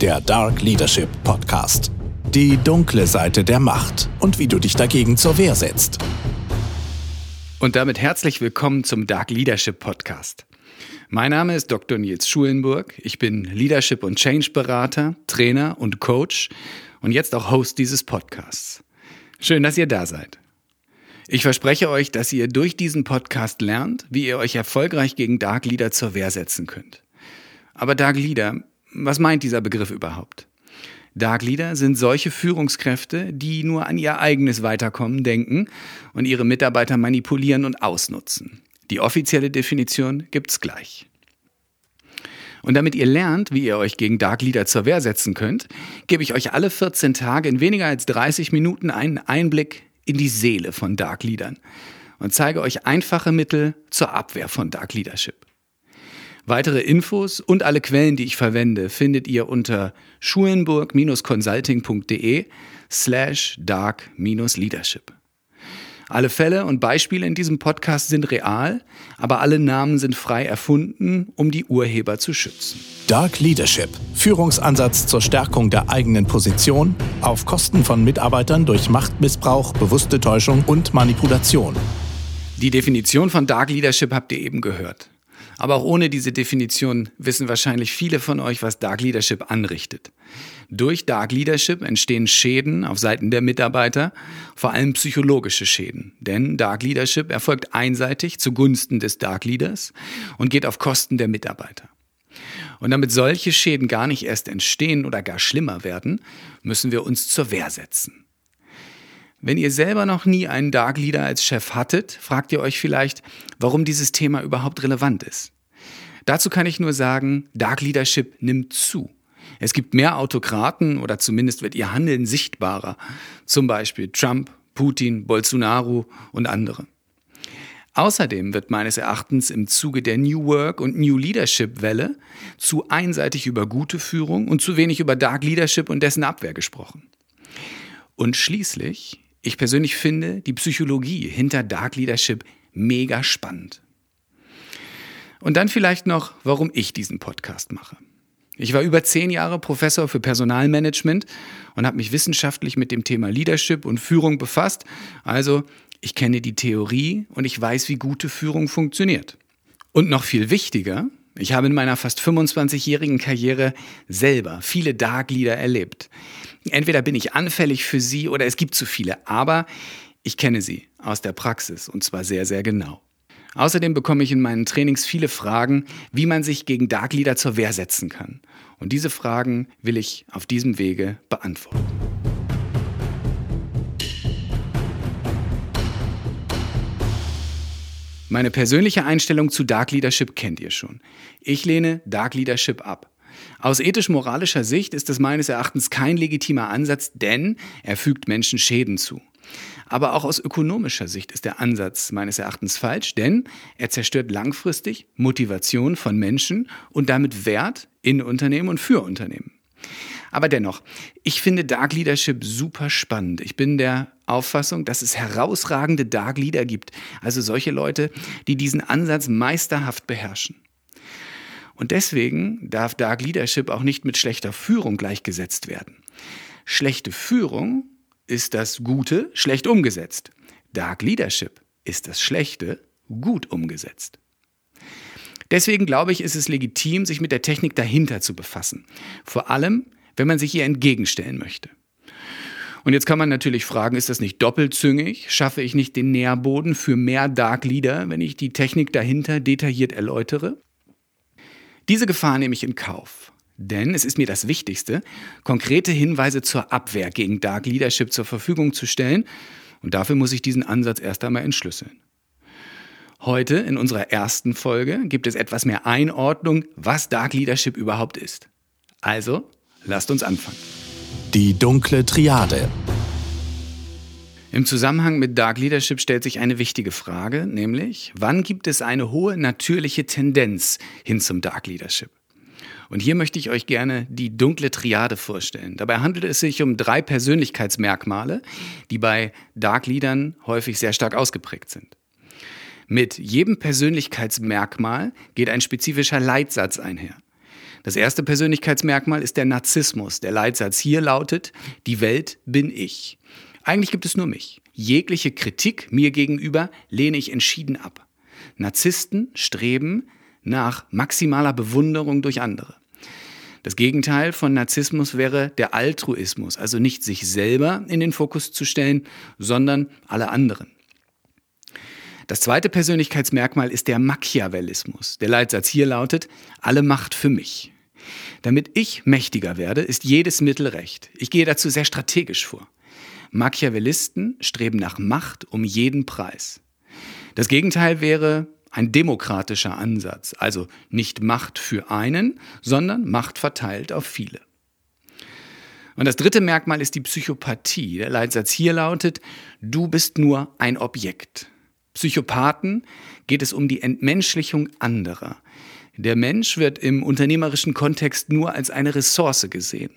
der Dark Leadership Podcast. Die dunkle Seite der Macht und wie du dich dagegen zur Wehr setzt. Und damit herzlich willkommen zum Dark Leadership Podcast. Mein Name ist Dr. Nils Schulenburg. Ich bin Leadership und Change Berater, Trainer und Coach und jetzt auch Host dieses Podcasts. Schön, dass ihr da seid. Ich verspreche euch, dass ihr durch diesen Podcast lernt, wie ihr euch erfolgreich gegen Dark Leader zur Wehr setzen könnt. Aber Dark Leader, was meint dieser Begriff überhaupt? Dark Leader sind solche Führungskräfte, die nur an ihr eigenes Weiterkommen denken und ihre Mitarbeiter manipulieren und ausnutzen. Die offizielle Definition gibt's gleich. Und damit ihr lernt, wie ihr euch gegen Dark Leader zur Wehr setzen könnt, gebe ich euch alle 14 Tage in weniger als 30 Minuten einen Einblick in die Seele von Dark Leadern und zeige euch einfache Mittel zur Abwehr von Dark Leadership. Weitere Infos und alle Quellen, die ich verwende, findet ihr unter schulenburg-consulting.de slash dark-leadership. Alle Fälle und Beispiele in diesem Podcast sind real, aber alle Namen sind frei erfunden, um die Urheber zu schützen. Dark Leadership. Führungsansatz zur Stärkung der eigenen Position auf Kosten von Mitarbeitern durch Machtmissbrauch, bewusste Täuschung und Manipulation. Die Definition von Dark Leadership habt ihr eben gehört. Aber auch ohne diese Definition wissen wahrscheinlich viele von euch, was Dark Leadership anrichtet. Durch Dark Leadership entstehen Schäden auf Seiten der Mitarbeiter, vor allem psychologische Schäden. Denn Dark Leadership erfolgt einseitig zugunsten des Dark Leaders und geht auf Kosten der Mitarbeiter. Und damit solche Schäden gar nicht erst entstehen oder gar schlimmer werden, müssen wir uns zur Wehr setzen. Wenn ihr selber noch nie einen Dark Leader als Chef hattet, fragt ihr euch vielleicht, warum dieses Thema überhaupt relevant ist. Dazu kann ich nur sagen, Dark Leadership nimmt zu. Es gibt mehr Autokraten oder zumindest wird ihr Handeln sichtbarer. Zum Beispiel Trump, Putin, Bolsonaro und andere. Außerdem wird meines Erachtens im Zuge der New Work und New Leadership Welle zu einseitig über gute Führung und zu wenig über Dark Leadership und dessen Abwehr gesprochen. Und schließlich ich persönlich finde die Psychologie hinter Dark Leadership mega spannend. Und dann vielleicht noch, warum ich diesen Podcast mache. Ich war über zehn Jahre Professor für Personalmanagement und habe mich wissenschaftlich mit dem Thema Leadership und Führung befasst. Also ich kenne die Theorie und ich weiß, wie gute Führung funktioniert. Und noch viel wichtiger, ich habe in meiner fast 25-jährigen Karriere selber viele Dark Leader erlebt. Entweder bin ich anfällig für sie oder es gibt zu viele, aber ich kenne sie aus der Praxis und zwar sehr, sehr genau. Außerdem bekomme ich in meinen Trainings viele Fragen, wie man sich gegen Dark Leader zur Wehr setzen kann. Und diese Fragen will ich auf diesem Wege beantworten. Meine persönliche Einstellung zu Dark Leadership kennt ihr schon. Ich lehne Dark Leadership ab. Aus ethisch-moralischer Sicht ist es meines Erachtens kein legitimer Ansatz, denn er fügt Menschen Schäden zu. Aber auch aus ökonomischer Sicht ist der Ansatz meines Erachtens falsch, denn er zerstört langfristig Motivation von Menschen und damit Wert in Unternehmen und für Unternehmen. Aber dennoch, ich finde Dark Leadership super spannend. Ich bin der Auffassung, dass es herausragende Dark Leader gibt, also solche Leute, die diesen Ansatz meisterhaft beherrschen. Und deswegen darf Dark Leadership auch nicht mit schlechter Führung gleichgesetzt werden. Schlechte Führung ist das Gute schlecht umgesetzt. Dark Leadership ist das Schlechte gut umgesetzt. Deswegen glaube ich, ist es legitim, sich mit der Technik dahinter zu befassen. Vor allem, wenn man sich ihr entgegenstellen möchte. Und jetzt kann man natürlich fragen, ist das nicht doppelzüngig? Schaffe ich nicht den Nährboden für mehr Dark Leader, wenn ich die Technik dahinter detailliert erläutere? Diese Gefahr nehme ich in Kauf. Denn es ist mir das Wichtigste, konkrete Hinweise zur Abwehr gegen Dark Leadership zur Verfügung zu stellen. Und dafür muss ich diesen Ansatz erst einmal entschlüsseln. Heute in unserer ersten Folge gibt es etwas mehr Einordnung, was Dark Leadership überhaupt ist. Also, lasst uns anfangen. Die dunkle Triade. Im Zusammenhang mit Dark Leadership stellt sich eine wichtige Frage, nämlich, wann gibt es eine hohe natürliche Tendenz hin zum Dark Leadership? Und hier möchte ich euch gerne die dunkle Triade vorstellen. Dabei handelt es sich um drei Persönlichkeitsmerkmale, die bei Dark Leadern häufig sehr stark ausgeprägt sind. Mit jedem Persönlichkeitsmerkmal geht ein spezifischer Leitsatz einher. Das erste Persönlichkeitsmerkmal ist der Narzissmus. Der Leitsatz hier lautet, die Welt bin ich. Eigentlich gibt es nur mich. Jegliche Kritik mir gegenüber lehne ich entschieden ab. Narzissten streben nach maximaler Bewunderung durch andere. Das Gegenteil von Narzissmus wäre der Altruismus, also nicht sich selber in den Fokus zu stellen, sondern alle anderen. Das zweite Persönlichkeitsmerkmal ist der Machiavellismus. Der Leitsatz hier lautet, alle Macht für mich. Damit ich mächtiger werde, ist jedes Mittel recht. Ich gehe dazu sehr strategisch vor. Machiavellisten streben nach Macht um jeden Preis. Das Gegenteil wäre ein demokratischer Ansatz, also nicht Macht für einen, sondern Macht verteilt auf viele. Und das dritte Merkmal ist die Psychopathie. Der Leitsatz hier lautet, du bist nur ein Objekt. Psychopathen geht es um die Entmenschlichung anderer. Der Mensch wird im unternehmerischen Kontext nur als eine Ressource gesehen.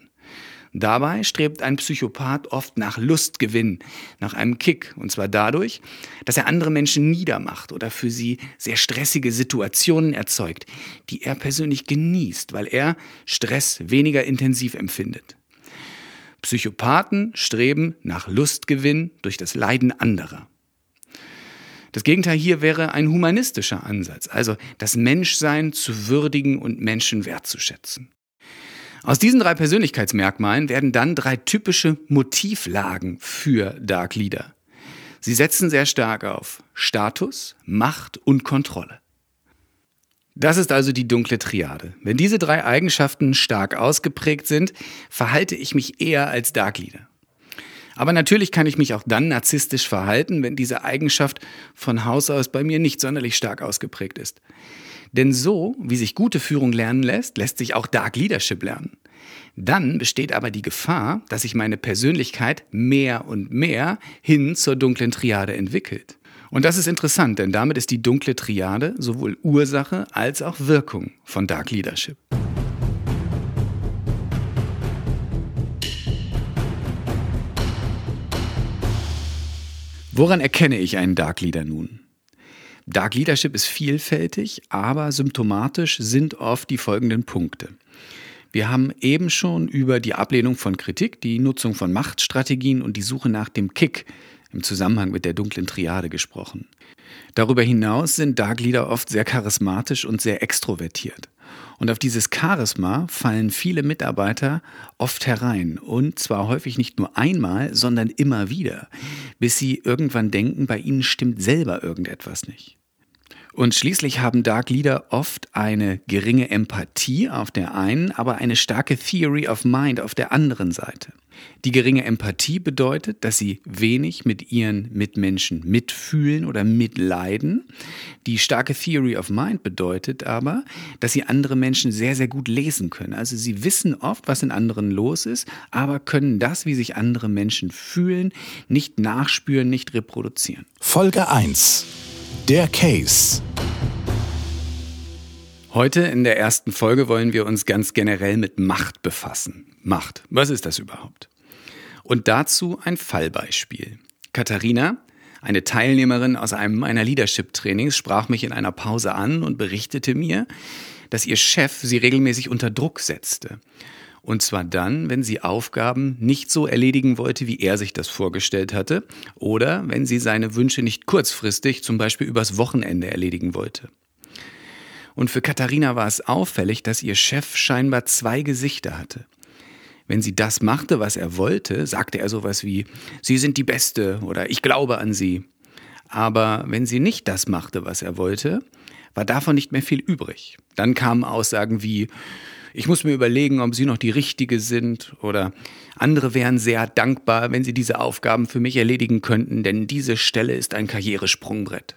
Dabei strebt ein Psychopath oft nach Lustgewinn, nach einem Kick, und zwar dadurch, dass er andere Menschen niedermacht oder für sie sehr stressige Situationen erzeugt, die er persönlich genießt, weil er Stress weniger intensiv empfindet. Psychopathen streben nach Lustgewinn durch das Leiden anderer. Das Gegenteil hier wäre ein humanistischer Ansatz, also das Menschsein zu würdigen und Menschen wertzuschätzen. Aus diesen drei Persönlichkeitsmerkmalen werden dann drei typische Motivlagen für Dark Leader. Sie setzen sehr stark auf Status, Macht und Kontrolle. Das ist also die dunkle Triade. Wenn diese drei Eigenschaften stark ausgeprägt sind, verhalte ich mich eher als Dark Leader. Aber natürlich kann ich mich auch dann narzisstisch verhalten, wenn diese Eigenschaft von Haus aus bei mir nicht sonderlich stark ausgeprägt ist. Denn so, wie sich gute Führung lernen lässt, lässt sich auch Dark Leadership lernen. Dann besteht aber die Gefahr, dass sich meine Persönlichkeit mehr und mehr hin zur dunklen Triade entwickelt. Und das ist interessant, denn damit ist die dunkle Triade sowohl Ursache als auch Wirkung von Dark Leadership. Woran erkenne ich einen Dark Leader nun? Dark Leadership ist vielfältig, aber symptomatisch sind oft die folgenden Punkte. Wir haben eben schon über die Ablehnung von Kritik, die Nutzung von Machtstrategien und die Suche nach dem Kick im Zusammenhang mit der dunklen Triade gesprochen. Darüber hinaus sind Dark Leader oft sehr charismatisch und sehr extrovertiert. Und auf dieses Charisma fallen viele Mitarbeiter oft herein. Und zwar häufig nicht nur einmal, sondern immer wieder, bis sie irgendwann denken, bei ihnen stimmt selber irgendetwas nicht. Und schließlich haben Dark Leader oft eine geringe Empathie auf der einen, aber eine starke Theory of Mind auf der anderen Seite. Die geringe Empathie bedeutet, dass sie wenig mit ihren Mitmenschen mitfühlen oder mitleiden. Die starke Theory of Mind bedeutet aber, dass sie andere Menschen sehr, sehr gut lesen können. Also sie wissen oft, was in anderen los ist, aber können das, wie sich andere Menschen fühlen, nicht nachspüren, nicht reproduzieren. Folge 1. Der Case. Heute in der ersten Folge wollen wir uns ganz generell mit Macht befassen. Macht, was ist das überhaupt? Und dazu ein Fallbeispiel. Katharina, eine Teilnehmerin aus einem meiner Leadership-Trainings, sprach mich in einer Pause an und berichtete mir, dass ihr Chef sie regelmäßig unter Druck setzte. Und zwar dann, wenn sie Aufgaben nicht so erledigen wollte, wie er sich das vorgestellt hatte, oder wenn sie seine Wünsche nicht kurzfristig, zum Beispiel übers Wochenende, erledigen wollte. Und für Katharina war es auffällig, dass ihr Chef scheinbar zwei Gesichter hatte. Wenn sie das machte, was er wollte, sagte er sowas wie, Sie sind die Beste oder ich glaube an Sie. Aber wenn sie nicht das machte, was er wollte, war davon nicht mehr viel übrig. Dann kamen Aussagen wie, ich muss mir überlegen, ob Sie noch die Richtige sind oder andere wären sehr dankbar, wenn Sie diese Aufgaben für mich erledigen könnten, denn diese Stelle ist ein Karrieresprungbrett.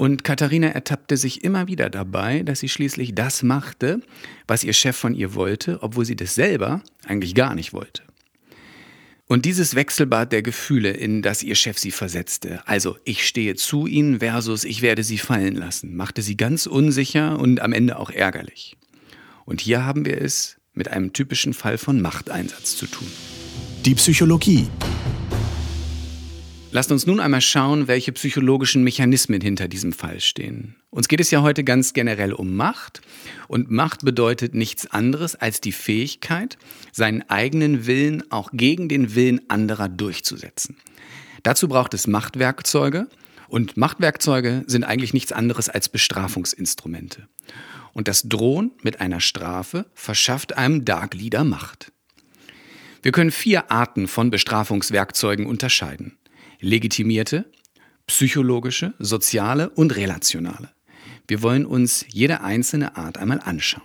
Und Katharina ertappte sich immer wieder dabei, dass sie schließlich das machte, was ihr Chef von ihr wollte, obwohl sie das selber eigentlich gar nicht wollte. Und dieses Wechselbad der Gefühle, in das ihr Chef sie versetzte, also ich stehe zu ihnen versus ich werde sie fallen lassen, machte sie ganz unsicher und am Ende auch ärgerlich. Und hier haben wir es mit einem typischen Fall von Machteinsatz zu tun. Die Psychologie. Lasst uns nun einmal schauen, welche psychologischen Mechanismen hinter diesem Fall stehen. Uns geht es ja heute ganz generell um Macht und Macht bedeutet nichts anderes als die Fähigkeit, seinen eigenen Willen auch gegen den Willen anderer durchzusetzen. Dazu braucht es Machtwerkzeuge und Machtwerkzeuge sind eigentlich nichts anderes als Bestrafungsinstrumente. Und das Drohen mit einer Strafe verschafft einem Dark Leader Macht. Wir können vier Arten von Bestrafungswerkzeugen unterscheiden legitimierte, psychologische, soziale und relationale. Wir wollen uns jede einzelne Art einmal anschauen.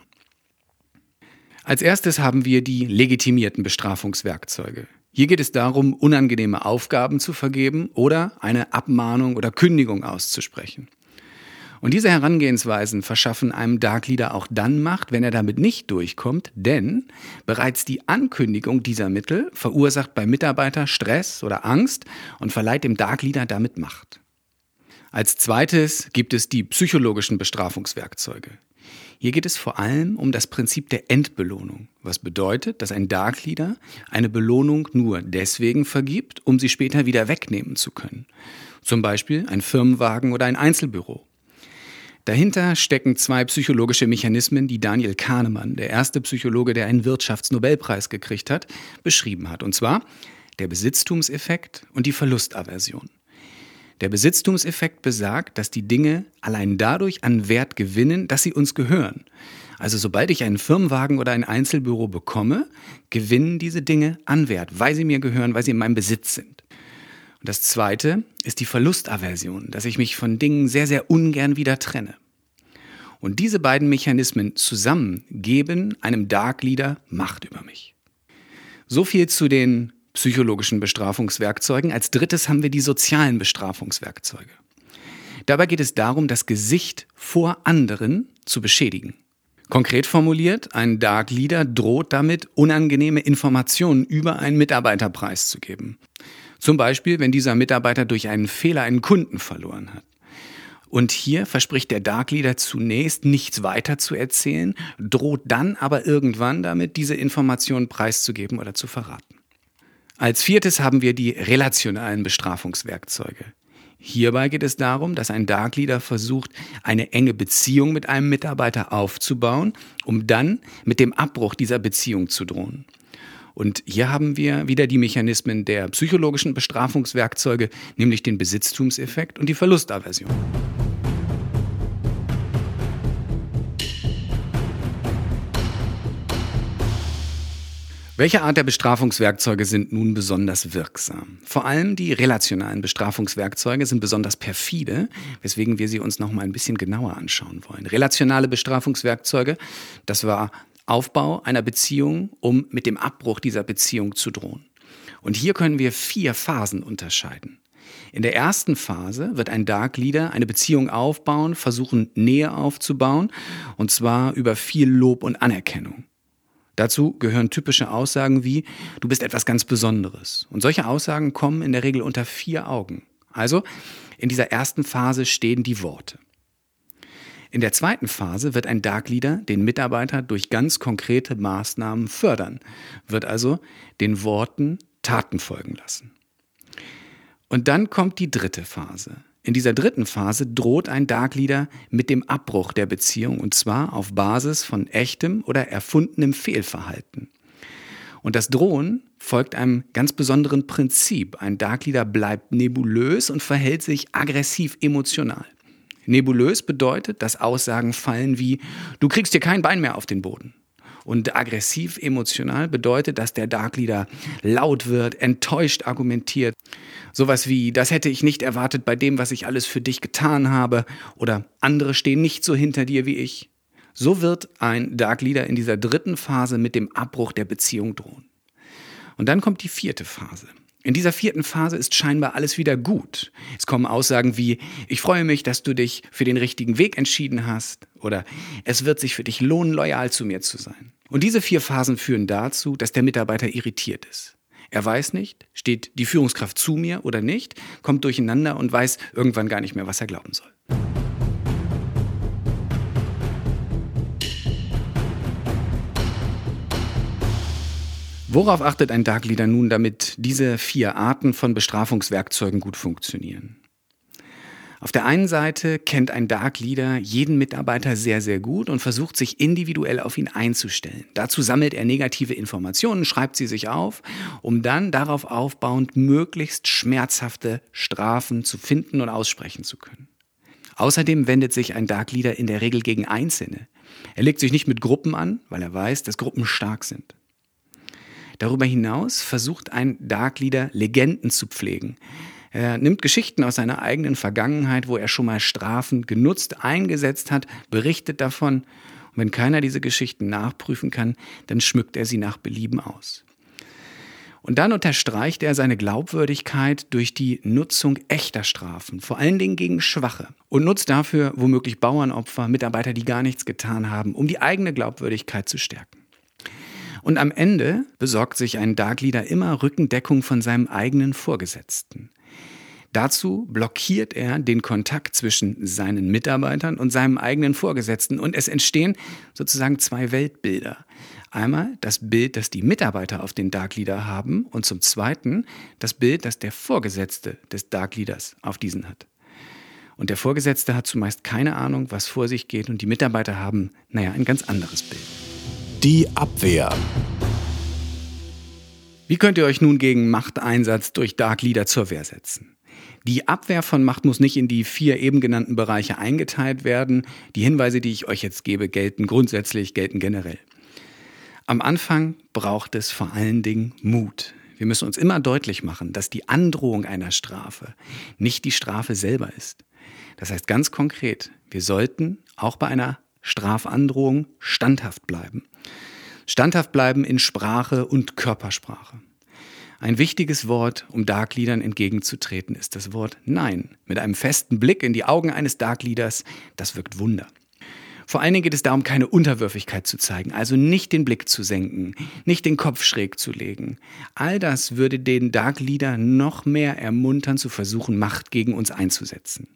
Als erstes haben wir die legitimierten Bestrafungswerkzeuge. Hier geht es darum, unangenehme Aufgaben zu vergeben oder eine Abmahnung oder Kündigung auszusprechen. Und diese Herangehensweisen verschaffen einem Dark Leader auch dann Macht, wenn er damit nicht durchkommt, denn bereits die Ankündigung dieser Mittel verursacht bei Mitarbeiter Stress oder Angst und verleiht dem Dark Leader damit Macht. Als zweites gibt es die psychologischen Bestrafungswerkzeuge. Hier geht es vor allem um das Prinzip der Entbelohnung, was bedeutet, dass ein Dark Leader eine Belohnung nur deswegen vergibt, um sie später wieder wegnehmen zu können. Zum Beispiel ein Firmenwagen oder ein Einzelbüro. Dahinter stecken zwei psychologische Mechanismen, die Daniel Kahnemann, der erste Psychologe, der einen Wirtschaftsnobelpreis gekriegt hat, beschrieben hat. Und zwar der Besitztumseffekt und die Verlustaversion. Der Besitztumseffekt besagt, dass die Dinge allein dadurch an Wert gewinnen, dass sie uns gehören. Also sobald ich einen Firmenwagen oder ein Einzelbüro bekomme, gewinnen diese Dinge an Wert, weil sie mir gehören, weil sie in meinem Besitz sind. Und das zweite ist die Verlustaversion, dass ich mich von Dingen sehr, sehr ungern wieder trenne. Und diese beiden Mechanismen zusammen geben einem Dark Leader Macht über mich. So viel zu den psychologischen Bestrafungswerkzeugen. Als drittes haben wir die sozialen Bestrafungswerkzeuge. Dabei geht es darum, das Gesicht vor anderen zu beschädigen. Konkret formuliert, ein Dark Leader droht damit, unangenehme Informationen über einen Mitarbeiter preiszugeben. Zum Beispiel, wenn dieser Mitarbeiter durch einen Fehler einen Kunden verloren hat. Und hier verspricht der Dark Leader zunächst nichts weiter zu erzählen, droht dann aber irgendwann damit, diese Informationen preiszugeben oder zu verraten. Als viertes haben wir die relationalen Bestrafungswerkzeuge. Hierbei geht es darum, dass ein Dark Leader versucht, eine enge Beziehung mit einem Mitarbeiter aufzubauen, um dann mit dem Abbruch dieser Beziehung zu drohen. Und hier haben wir wieder die Mechanismen der psychologischen Bestrafungswerkzeuge, nämlich den Besitztumseffekt und die Verlustaversion. Welche Art der Bestrafungswerkzeuge sind nun besonders wirksam? Vor allem die relationalen Bestrafungswerkzeuge sind besonders perfide, weswegen wir sie uns noch mal ein bisschen genauer anschauen wollen. Relationale Bestrafungswerkzeuge, das war Aufbau einer Beziehung, um mit dem Abbruch dieser Beziehung zu drohen. Und hier können wir vier Phasen unterscheiden. In der ersten Phase wird ein Dark Leader eine Beziehung aufbauen, versuchen Nähe aufzubauen, und zwar über viel Lob und Anerkennung. Dazu gehören typische Aussagen wie, du bist etwas ganz Besonderes. Und solche Aussagen kommen in der Regel unter vier Augen. Also, in dieser ersten Phase stehen die Worte. In der zweiten Phase wird ein Dark Leader den Mitarbeiter durch ganz konkrete Maßnahmen fördern, wird also den Worten Taten folgen lassen. Und dann kommt die dritte Phase. In dieser dritten Phase droht ein Dark Leader mit dem Abbruch der Beziehung und zwar auf Basis von echtem oder erfundenem Fehlverhalten. Und das Drohen folgt einem ganz besonderen Prinzip. Ein Dark Leader bleibt nebulös und verhält sich aggressiv emotional. Nebulös bedeutet, dass Aussagen fallen wie, du kriegst hier kein Bein mehr auf den Boden. Und aggressiv emotional bedeutet, dass der Dark Leader laut wird, enttäuscht argumentiert. Sowas wie, das hätte ich nicht erwartet bei dem, was ich alles für dich getan habe. Oder andere stehen nicht so hinter dir wie ich. So wird ein Dark Leader in dieser dritten Phase mit dem Abbruch der Beziehung drohen. Und dann kommt die vierte Phase. In dieser vierten Phase ist scheinbar alles wieder gut. Es kommen Aussagen wie, ich freue mich, dass du dich für den richtigen Weg entschieden hast oder es wird sich für dich lohnen, loyal zu mir zu sein. Und diese vier Phasen führen dazu, dass der Mitarbeiter irritiert ist. Er weiß nicht, steht die Führungskraft zu mir oder nicht, kommt durcheinander und weiß irgendwann gar nicht mehr, was er glauben soll. Worauf achtet ein Dark Leader nun, damit diese vier Arten von Bestrafungswerkzeugen gut funktionieren? Auf der einen Seite kennt ein Dark Leader jeden Mitarbeiter sehr, sehr gut und versucht sich individuell auf ihn einzustellen. Dazu sammelt er negative Informationen, schreibt sie sich auf, um dann darauf aufbauend möglichst schmerzhafte Strafen zu finden und aussprechen zu können. Außerdem wendet sich ein Dark Leader in der Regel gegen Einzelne. Er legt sich nicht mit Gruppen an, weil er weiß, dass Gruppen stark sind. Darüber hinaus versucht ein Dark Leader Legenden zu pflegen. Er nimmt Geschichten aus seiner eigenen Vergangenheit, wo er schon mal Strafen genutzt, eingesetzt hat, berichtet davon. Und wenn keiner diese Geschichten nachprüfen kann, dann schmückt er sie nach Belieben aus. Und dann unterstreicht er seine Glaubwürdigkeit durch die Nutzung echter Strafen, vor allen Dingen gegen Schwache. Und nutzt dafür womöglich Bauernopfer, Mitarbeiter, die gar nichts getan haben, um die eigene Glaubwürdigkeit zu stärken. Und am Ende besorgt sich ein Dark Leader immer Rückendeckung von seinem eigenen Vorgesetzten. Dazu blockiert er den Kontakt zwischen seinen Mitarbeitern und seinem eigenen Vorgesetzten und es entstehen sozusagen zwei Weltbilder. Einmal das Bild, das die Mitarbeiter auf den Dark Leader haben und zum Zweiten das Bild, das der Vorgesetzte des Dark Leaders auf diesen hat. Und der Vorgesetzte hat zumeist keine Ahnung, was vor sich geht und die Mitarbeiter haben, naja, ein ganz anderes Bild. Die Abwehr. Wie könnt ihr euch nun gegen Machteinsatz durch Dark Leader zur Wehr setzen? Die Abwehr von Macht muss nicht in die vier eben genannten Bereiche eingeteilt werden. Die Hinweise, die ich euch jetzt gebe, gelten grundsätzlich, gelten generell. Am Anfang braucht es vor allen Dingen Mut. Wir müssen uns immer deutlich machen, dass die Androhung einer Strafe nicht die Strafe selber ist. Das heißt ganz konkret, wir sollten auch bei einer Strafandrohung standhaft bleiben. Standhaft bleiben in Sprache und Körpersprache. Ein wichtiges Wort, um Darkleadern entgegenzutreten, ist das Wort Nein. Mit einem festen Blick in die Augen eines Darkleaders, das wirkt Wunder. Vor allen Dingen geht es darum, keine Unterwürfigkeit zu zeigen, also nicht den Blick zu senken, nicht den Kopf schräg zu legen. All das würde den Dark Leader noch mehr ermuntern, zu versuchen, Macht gegen uns einzusetzen.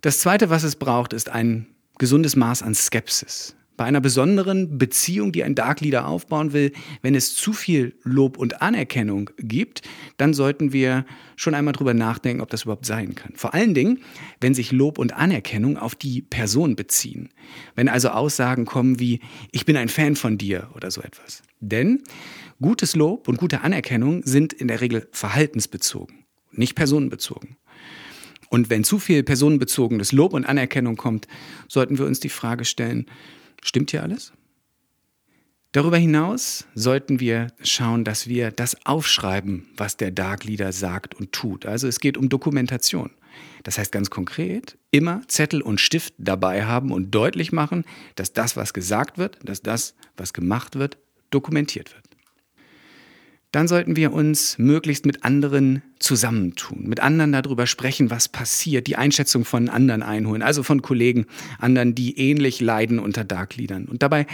Das Zweite, was es braucht, ist ein gesundes Maß an Skepsis. Bei einer besonderen Beziehung, die ein Dark Leader aufbauen will, wenn es zu viel Lob und Anerkennung gibt, dann sollten wir schon einmal drüber nachdenken, ob das überhaupt sein kann. Vor allen Dingen, wenn sich Lob und Anerkennung auf die Person beziehen. Wenn also Aussagen kommen wie, ich bin ein Fan von dir oder so etwas. Denn gutes Lob und gute Anerkennung sind in der Regel verhaltensbezogen, nicht personenbezogen. Und wenn zu viel personenbezogenes Lob und Anerkennung kommt, sollten wir uns die Frage stellen, Stimmt hier alles? Darüber hinaus sollten wir schauen, dass wir das aufschreiben, was der Dark Leader sagt und tut. Also es geht um Dokumentation. Das heißt ganz konkret, immer Zettel und Stift dabei haben und deutlich machen, dass das, was gesagt wird, dass das, was gemacht wird, dokumentiert wird dann sollten wir uns möglichst mit anderen zusammentun, mit anderen darüber sprechen, was passiert, die Einschätzung von anderen einholen, also von Kollegen, anderen, die ähnlich leiden unter Darkleadern. Und dabei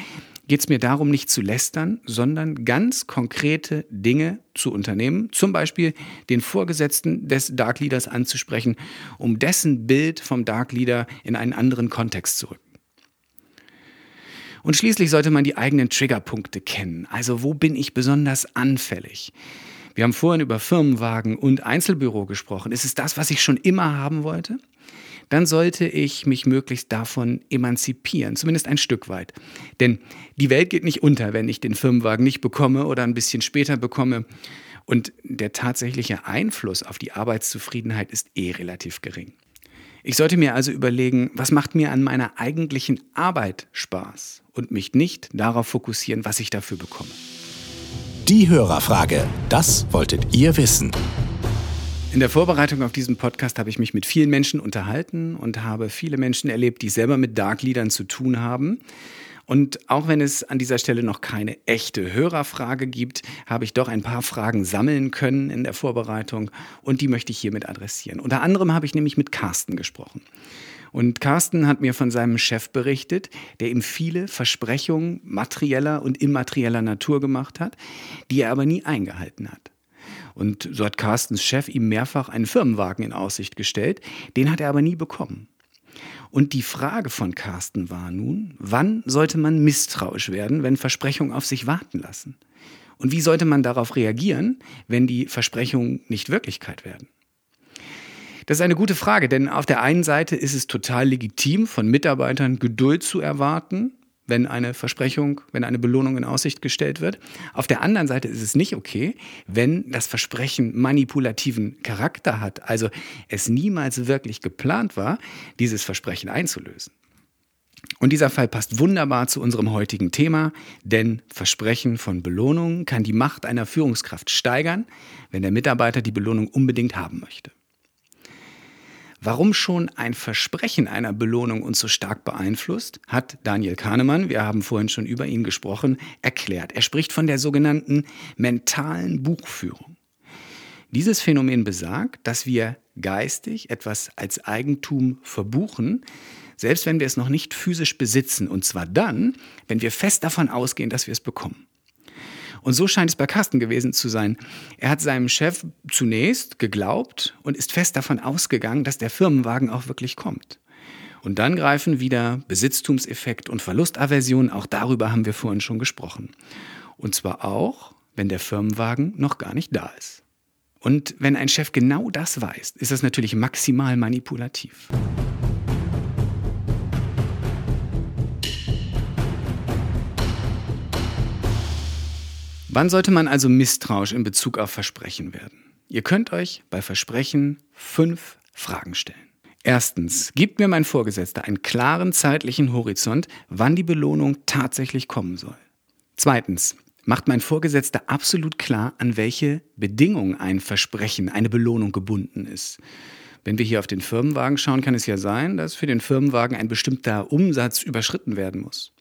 geht es mir darum, nicht zu lästern, sondern ganz konkrete Dinge zu unternehmen, zum Beispiel den Vorgesetzten des Darkleaders anzusprechen, um dessen Bild vom Darkleader in einen anderen Kontext zu rücken. Und schließlich sollte man die eigenen Triggerpunkte kennen. Also wo bin ich besonders anfällig? Wir haben vorhin über Firmenwagen und Einzelbüro gesprochen. Ist es das, was ich schon immer haben wollte? Dann sollte ich mich möglichst davon emanzipieren, zumindest ein Stück weit. Denn die Welt geht nicht unter, wenn ich den Firmenwagen nicht bekomme oder ein bisschen später bekomme. Und der tatsächliche Einfluss auf die Arbeitszufriedenheit ist eh relativ gering. Ich sollte mir also überlegen, was macht mir an meiner eigentlichen Arbeit Spaß und mich nicht darauf fokussieren, was ich dafür bekomme. Die Hörerfrage, das wolltet ihr wissen. In der Vorbereitung auf diesen Podcast habe ich mich mit vielen Menschen unterhalten und habe viele Menschen erlebt, die selber mit Dark Leadern zu tun haben. Und auch wenn es an dieser Stelle noch keine echte Hörerfrage gibt, habe ich doch ein paar Fragen sammeln können in der Vorbereitung und die möchte ich hiermit adressieren. Unter anderem habe ich nämlich mit Carsten gesprochen. Und Carsten hat mir von seinem Chef berichtet, der ihm viele Versprechungen materieller und immaterieller Natur gemacht hat, die er aber nie eingehalten hat. Und so hat Carstens Chef ihm mehrfach einen Firmenwagen in Aussicht gestellt, den hat er aber nie bekommen. Und die Frage von Carsten war nun, wann sollte man misstrauisch werden, wenn Versprechungen auf sich warten lassen? Und wie sollte man darauf reagieren, wenn die Versprechungen nicht Wirklichkeit werden? Das ist eine gute Frage, denn auf der einen Seite ist es total legitim, von Mitarbeitern Geduld zu erwarten, wenn eine Versprechung, wenn eine Belohnung in Aussicht gestellt wird. Auf der anderen Seite ist es nicht okay, wenn das Versprechen manipulativen Charakter hat, also es niemals wirklich geplant war, dieses Versprechen einzulösen. Und dieser Fall passt wunderbar zu unserem heutigen Thema, denn Versprechen von Belohnungen kann die Macht einer Führungskraft steigern, wenn der Mitarbeiter die Belohnung unbedingt haben möchte. Warum schon ein Versprechen einer Belohnung uns so stark beeinflusst, hat Daniel Kahnemann, wir haben vorhin schon über ihn gesprochen, erklärt. Er spricht von der sogenannten mentalen Buchführung. Dieses Phänomen besagt, dass wir geistig etwas als Eigentum verbuchen, selbst wenn wir es noch nicht physisch besitzen, und zwar dann, wenn wir fest davon ausgehen, dass wir es bekommen. Und so scheint es bei Carsten gewesen zu sein. Er hat seinem Chef zunächst geglaubt und ist fest davon ausgegangen, dass der Firmenwagen auch wirklich kommt. Und dann greifen wieder Besitztumseffekt und Verlustaversion, auch darüber haben wir vorhin schon gesprochen. Und zwar auch, wenn der Firmenwagen noch gar nicht da ist. Und wenn ein Chef genau das weiß, ist das natürlich maximal manipulativ. Wann sollte man also misstrauisch in Bezug auf Versprechen werden? Ihr könnt euch bei Versprechen fünf Fragen stellen. Erstens, gibt mir mein Vorgesetzter einen klaren zeitlichen Horizont, wann die Belohnung tatsächlich kommen soll? Zweitens, macht mein Vorgesetzter absolut klar, an welche Bedingungen ein Versprechen, eine Belohnung gebunden ist? Wenn wir hier auf den Firmenwagen schauen, kann es ja sein, dass für den Firmenwagen ein bestimmter Umsatz überschritten werden muss.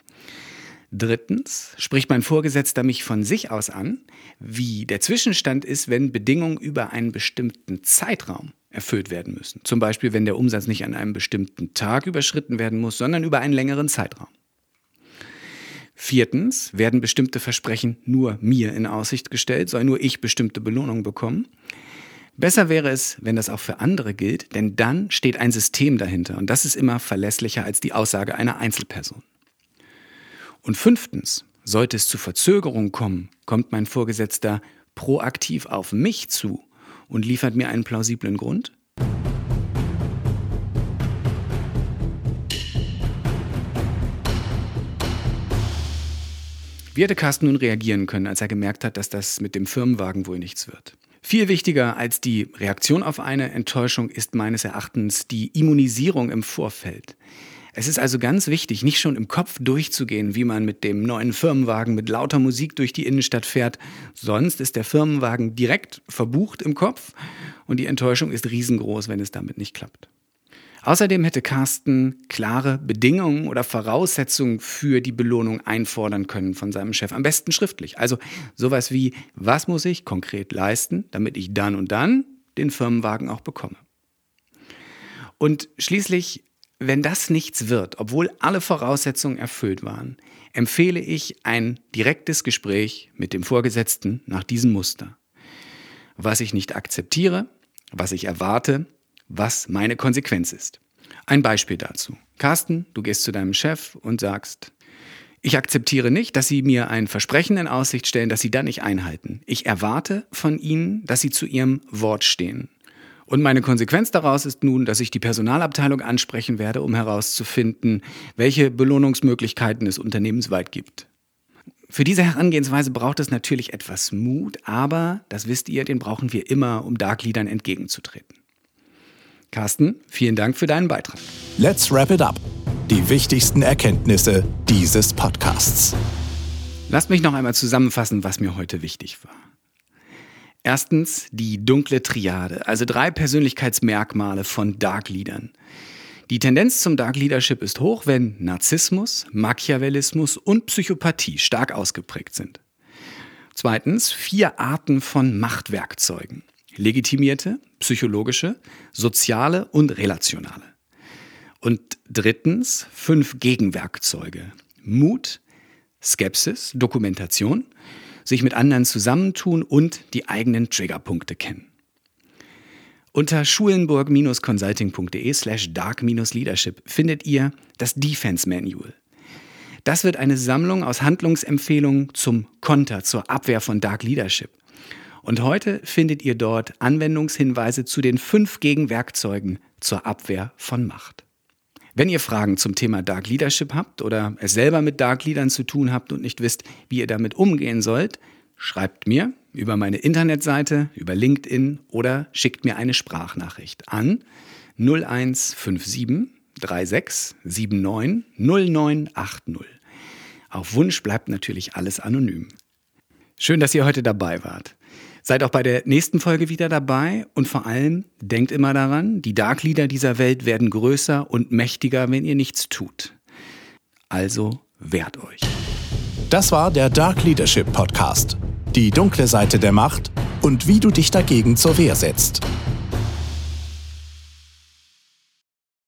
Drittens spricht mein Vorgesetzter mich von sich aus an, wie der Zwischenstand ist, wenn Bedingungen über einen bestimmten Zeitraum erfüllt werden müssen. Zum Beispiel, wenn der Umsatz nicht an einem bestimmten Tag überschritten werden muss, sondern über einen längeren Zeitraum. Viertens werden bestimmte Versprechen nur mir in Aussicht gestellt, soll nur ich bestimmte Belohnungen bekommen. Besser wäre es, wenn das auch für andere gilt, denn dann steht ein System dahinter und das ist immer verlässlicher als die Aussage einer Einzelperson. Und fünftens, sollte es zu Verzögerungen kommen, kommt mein Vorgesetzter proaktiv auf mich zu und liefert mir einen plausiblen Grund? Wie hätte Carsten nun reagieren können, als er gemerkt hat, dass das mit dem Firmenwagen wohl nichts wird? Viel wichtiger als die Reaktion auf eine Enttäuschung ist meines Erachtens die Immunisierung im Vorfeld. Es ist also ganz wichtig, nicht schon im Kopf durchzugehen, wie man mit dem neuen Firmenwagen mit lauter Musik durch die Innenstadt fährt. Sonst ist der Firmenwagen direkt verbucht im Kopf und die Enttäuschung ist riesengroß, wenn es damit nicht klappt. Außerdem hätte Carsten klare Bedingungen oder Voraussetzungen für die Belohnung einfordern können von seinem Chef. Am besten schriftlich. Also sowas wie, was muss ich konkret leisten, damit ich dann und dann den Firmenwagen auch bekomme. Und schließlich wenn das nichts wird, obwohl alle Voraussetzungen erfüllt waren, empfehle ich ein direktes Gespräch mit dem Vorgesetzten nach diesem Muster. Was ich nicht akzeptiere, was ich erwarte, was meine Konsequenz ist. Ein Beispiel dazu. Carsten, du gehst zu deinem Chef und sagst, ich akzeptiere nicht, dass Sie mir ein Versprechen in Aussicht stellen, das Sie dann nicht einhalten. Ich erwarte von Ihnen, dass Sie zu Ihrem Wort stehen. Und meine Konsequenz daraus ist nun, dass ich die Personalabteilung ansprechen werde, um herauszufinden, welche Belohnungsmöglichkeiten es unternehmensweit gibt. Für diese Herangehensweise braucht es natürlich etwas Mut, aber, das wisst ihr, den brauchen wir immer, um Dark Leadern entgegenzutreten. Carsten, vielen Dank für deinen Beitrag. Let's wrap it up. Die wichtigsten Erkenntnisse dieses Podcasts. Lasst mich noch einmal zusammenfassen, was mir heute wichtig war. Erstens die dunkle Triade, also drei Persönlichkeitsmerkmale von Dark Leadern. Die Tendenz zum Dark Leadership ist hoch, wenn Narzissmus, Machiavellismus und Psychopathie stark ausgeprägt sind. Zweitens vier Arten von Machtwerkzeugen. Legitimierte, psychologische, soziale und relationale. Und drittens fünf Gegenwerkzeuge. Mut, Skepsis, Dokumentation, sich mit anderen zusammentun und die eigenen Triggerpunkte kennen. Unter schulenburg-consulting.de slash dark-leadership findet ihr das Defense Manual. Das wird eine Sammlung aus Handlungsempfehlungen zum Konter, zur Abwehr von Dark Leadership. Und heute findet ihr dort Anwendungshinweise zu den fünf Gegenwerkzeugen zur Abwehr von Macht. Wenn ihr Fragen zum Thema Dark Leadership habt oder es selber mit Dark Leadern zu tun habt und nicht wisst, wie ihr damit umgehen sollt, schreibt mir über meine Internetseite, über LinkedIn oder schickt mir eine Sprachnachricht an 0157 36 79 0980. Auf Wunsch bleibt natürlich alles anonym. Schön, dass ihr heute dabei wart. Seid auch bei der nächsten Folge wieder dabei und vor allem denkt immer daran, die Dark Leader dieser Welt werden größer und mächtiger, wenn ihr nichts tut. Also wehrt euch. Das war der Dark Leadership Podcast. Die dunkle Seite der Macht und wie du dich dagegen zur Wehr setzt.